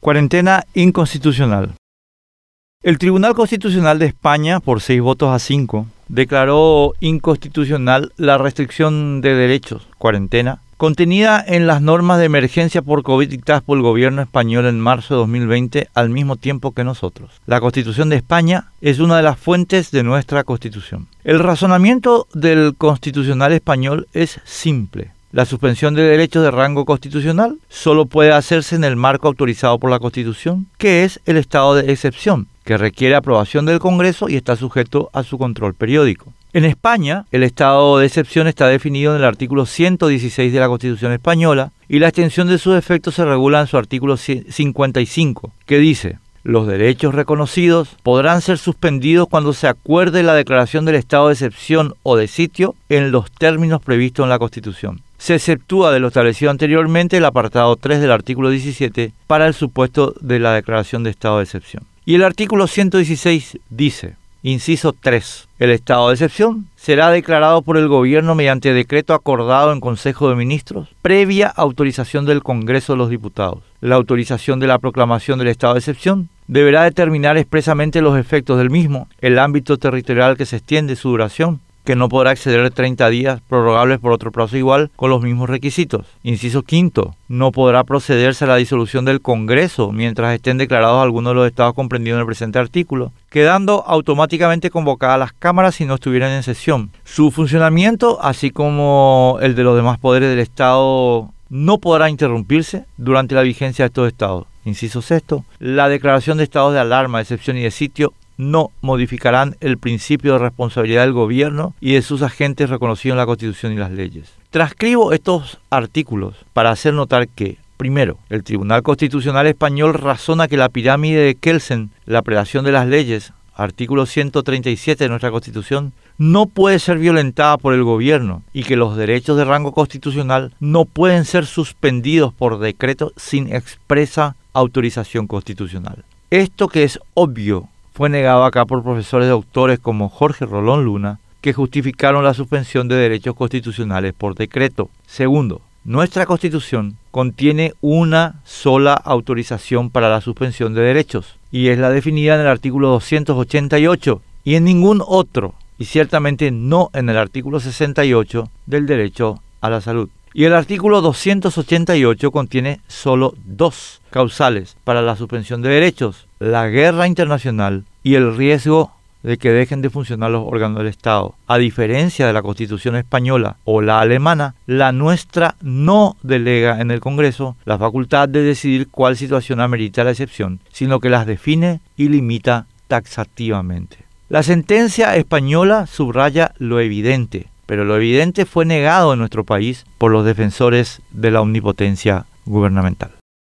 Cuarentena inconstitucional. El Tribunal Constitucional de España, por seis votos a cinco, declaró inconstitucional la restricción de derechos, cuarentena, contenida en las normas de emergencia por COVID dictadas por el gobierno español en marzo de 2020 al mismo tiempo que nosotros. La Constitución de España es una de las fuentes de nuestra Constitución. El razonamiento del Constitucional español es simple. La suspensión de derechos de rango constitucional solo puede hacerse en el marco autorizado por la Constitución, que es el estado de excepción, que requiere aprobación del Congreso y está sujeto a su control periódico. En España, el estado de excepción está definido en el artículo 116 de la Constitución española y la extensión de sus efectos se regula en su artículo 55, que dice, los derechos reconocidos podrán ser suspendidos cuando se acuerde la declaración del estado de excepción o de sitio en los términos previstos en la Constitución se exceptúa de lo establecido anteriormente el apartado 3 del artículo 17 para el supuesto de la declaración de estado de excepción. Y el artículo 116 dice, inciso 3, el estado de excepción será declarado por el gobierno mediante decreto acordado en Consejo de Ministros previa autorización del Congreso de los Diputados. La autorización de la proclamación del estado de excepción deberá determinar expresamente los efectos del mismo, el ámbito territorial que se extiende, su duración, que no podrá exceder de 30 días prorrogables por otro plazo igual con los mismos requisitos. Inciso quinto, no podrá procederse a la disolución del Congreso mientras estén declarados algunos de los estados comprendidos en el presente artículo, quedando automáticamente convocadas las cámaras si no estuvieran en sesión. Su funcionamiento, así como el de los demás poderes del Estado, no podrá interrumpirse durante la vigencia de estos estados. Inciso sexto, la declaración de estados de alarma, excepción y de sitio no modificarán el principio de responsabilidad del gobierno y de sus agentes reconocidos en la Constitución y las leyes. Transcribo estos artículos para hacer notar que, primero, el Tribunal Constitucional Español razona que la pirámide de Kelsen, la predación de las leyes, artículo 137 de nuestra Constitución, no puede ser violentada por el gobierno y que los derechos de rango constitucional no pueden ser suspendidos por decreto sin expresa autorización constitucional. Esto que es obvio fue negado acá por profesores de autores como Jorge Rolón Luna, que justificaron la suspensión de derechos constitucionales por decreto. Segundo, nuestra constitución contiene una sola autorización para la suspensión de derechos, y es la definida en el artículo 288 y en ningún otro, y ciertamente no en el artículo 68 del derecho a la salud. Y el artículo 288 contiene solo dos causales para la suspensión de derechos, la guerra internacional y el riesgo de que dejen de funcionar los órganos del Estado. A diferencia de la Constitución española o la alemana, la nuestra no delega en el Congreso la facultad de decidir cuál situación amerita la excepción, sino que las define y limita taxativamente. La sentencia española subraya lo evidente, pero lo evidente fue negado en nuestro país por los defensores de la omnipotencia gubernamental.